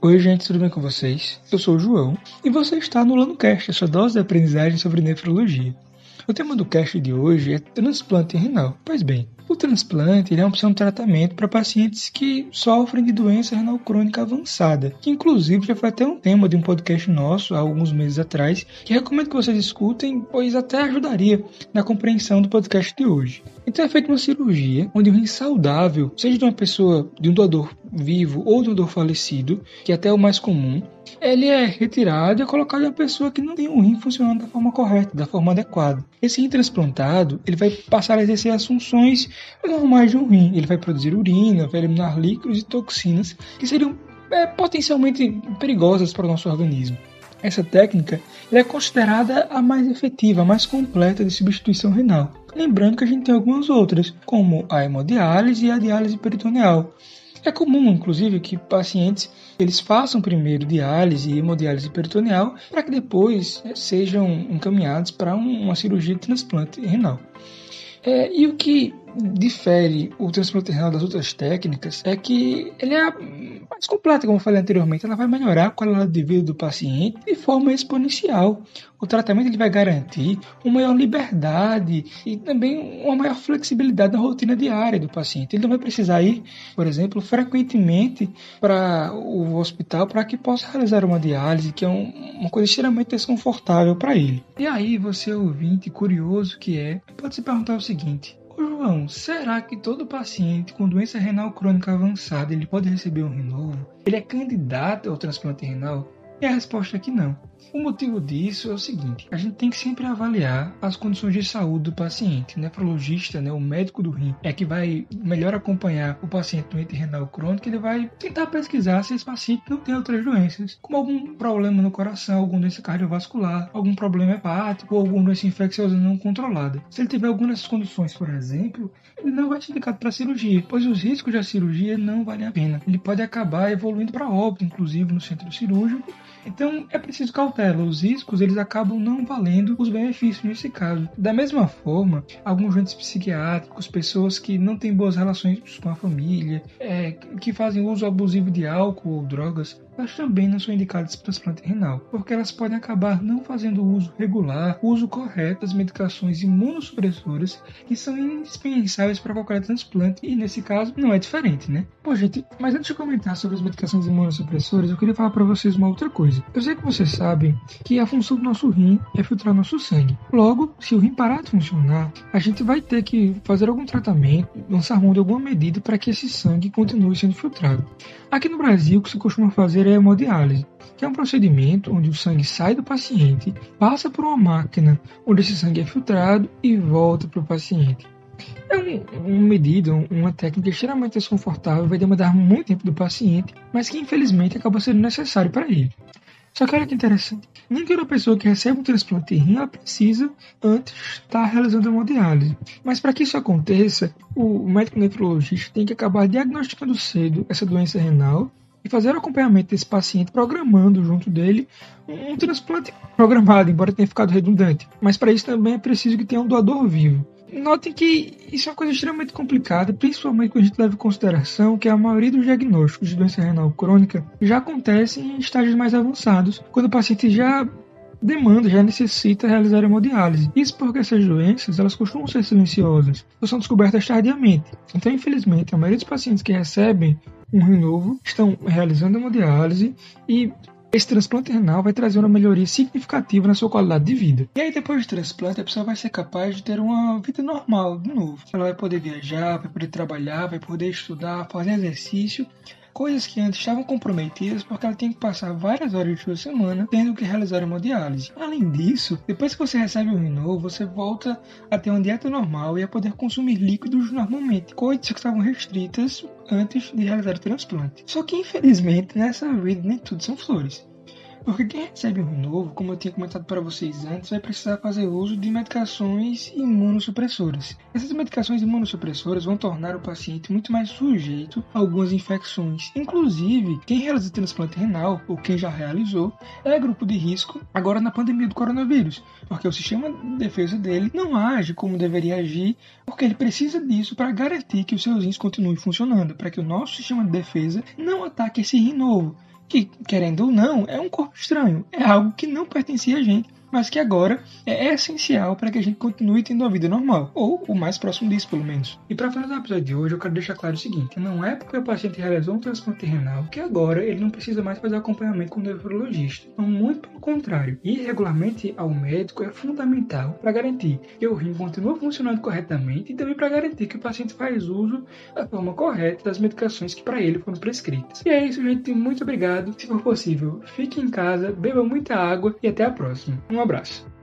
Oi, gente, tudo bem com vocês? Eu sou o João e você está no LanoCast, a sua dose de aprendizagem sobre nefrologia. O tema do cast de hoje é transplante renal. Pois bem, o transplante é uma opção de tratamento para pacientes que sofrem de doença renal crônica avançada, que inclusive já foi até um tema de um podcast nosso há alguns meses atrás, que recomendo que vocês escutem, pois até ajudaria na compreensão do podcast de hoje. Então é feita uma cirurgia onde o rim saudável, seja de uma pessoa, de um doador vivo ou de um doador falecido, que é até o mais comum, ele é retirado e é colocado em uma pessoa que não tem o rim funcionando da forma correta, da forma adequada. Esse rim transplantado, ele vai passar a exercer as funções normais de um rim. Ele vai produzir urina, vai eliminar líquidos e toxinas que seriam é, potencialmente perigosas para o nosso organismo. Essa técnica é considerada a mais efetiva, a mais completa de substituição renal. Lembrando que a gente tem algumas outras, como a hemodiálise e a diálise peritoneal. É comum, inclusive, que pacientes eles façam primeiro diálise e hemodiálise peritoneal para que depois é, sejam encaminhados para uma cirurgia de transplante renal. É, e o que difere o transplante renal das outras técnicas é que ele é mais completa, como eu falei anteriormente. Ela vai melhorar a qualidade de vida do paciente de forma exponencial. O tratamento ele vai garantir uma maior liberdade e também uma maior flexibilidade na rotina diária do paciente. Ele não vai precisar ir, por exemplo, frequentemente para o hospital para que possa realizar uma diálise, que é um, uma coisa extremamente desconfortável para ele. E aí, você ouvinte curioso que é, pode se perguntar o seguinte: João, será que todo paciente com doença renal crônica avançada ele pode receber um rim novo? Ele é candidato ao transplante renal? E a resposta é que não. O motivo disso é o seguinte: a gente tem que sempre avaliar as condições de saúde do paciente. O nefrologista, né, o médico do rim, é que vai melhor acompanhar o paciente doente renal crônico. Ele vai tentar pesquisar se esse paciente não tem outras doenças, como algum problema no coração, alguma doença cardiovascular, algum problema hepático ou alguma doença infecciosa não controlada. Se ele tiver alguma dessas condições, por exemplo, ele não vai ser indicado para cirurgia, pois os riscos da cirurgia não valem a pena. Ele pode acabar evoluindo para óbito, inclusive no centro cirúrgico. Então é preciso cautela os riscos eles acabam não valendo os benefícios nesse caso. Da mesma forma, alguns doentes psiquiátricos, pessoas que não têm boas relações com a família, é, que fazem uso abusivo de álcool ou drogas, elas também não são indicadas para transplante renal, porque elas podem acabar não fazendo uso regular, uso correto das medicações imunossupressoras que são indispensáveis para qualquer transplante, e nesse caso não é diferente, né? Pô, gente, mas antes de comentar sobre as medicações imunossupressoras, eu queria falar para vocês uma outra coisa. Eu sei que vocês sabem que a função do nosso rim é filtrar nosso sangue. Logo, se o rim parar de funcionar, a gente vai ter que fazer algum tratamento, lançar mão de alguma medida para que esse sangue continue sendo filtrado. Aqui no Brasil, o que se costuma fazer é hemodiálise, que é um procedimento onde o sangue sai do paciente, passa por uma máquina onde esse sangue é filtrado e volta para o paciente. É um, uma medida, uma técnica extremamente desconfortável, vai demandar muito tempo do paciente, mas que infelizmente acaba sendo necessário para ele. Só que olha que interessante, nem toda pessoa que recebe um transplante de rim ela precisa antes estar realizando hemodiálise. Mas para que isso aconteça, o médico nefrologista tem que acabar diagnosticando cedo essa doença renal e fazer o acompanhamento desse paciente, programando junto dele um transplante programado, embora tenha ficado redundante. Mas para isso também é preciso que tenha um doador vivo. Notem que isso é uma coisa extremamente complicada, principalmente quando a gente leva em consideração que a maioria dos diagnósticos de doença renal crônica já acontecem em estágios mais avançados, quando o paciente já demanda, já necessita realizar hemodiálise. Isso porque essas doenças elas costumam ser silenciosas ou são descobertas tardiamente. Então, infelizmente, a maioria dos pacientes que recebem um rim novo estão realizando hemodiálise e esse transplante renal vai trazer uma melhoria significativa na sua qualidade de vida. E aí, depois do transplante, a pessoa vai ser capaz de ter uma vida normal de novo. Ela vai poder viajar, vai poder trabalhar, vai poder estudar, fazer exercício coisas que antes estavam comprometidas porque ela tem que passar várias horas de sua semana tendo que realizar uma diálise. Além disso, depois que você recebe o novo, você volta a ter uma dieta normal e a poder consumir líquidos normalmente, coisas que estavam restritas antes de realizar o transplante. Só que infelizmente nessa vida nem tudo são flores. Porque quem recebe um novo, como eu tinha comentado para vocês antes, vai precisar fazer uso de medicações imunossupressoras. Essas medicações imunossupressoras vão tornar o paciente muito mais sujeito a algumas infecções. Inclusive, quem realiza transplante renal, ou quem já realizou, é grupo de risco agora na pandemia do coronavírus, porque o sistema de defesa dele não age como deveria agir, porque ele precisa disso para garantir que os seus rins continuem funcionando, para que o nosso sistema de defesa não ataque esse rim novo que, querendo ou não, é um corpo estranho, é algo que não pertencia a gente mas que agora é essencial para que a gente continue tendo uma vida normal, ou o mais próximo disso, pelo menos. E para finalizar o episódio de hoje, eu quero deixar claro o seguinte: não é porque o paciente realizou um transplante renal que agora ele não precisa mais fazer acompanhamento com o nefrologista. Então, muito contrário. Ir regularmente ao médico é fundamental para garantir que o rim continua funcionando corretamente e também para garantir que o paciente faz uso da forma correta das medicações que para ele foram prescritas. E é isso, gente. Muito obrigado. Se for possível, fique em casa, beba muita água e até a próxima. Um abraço.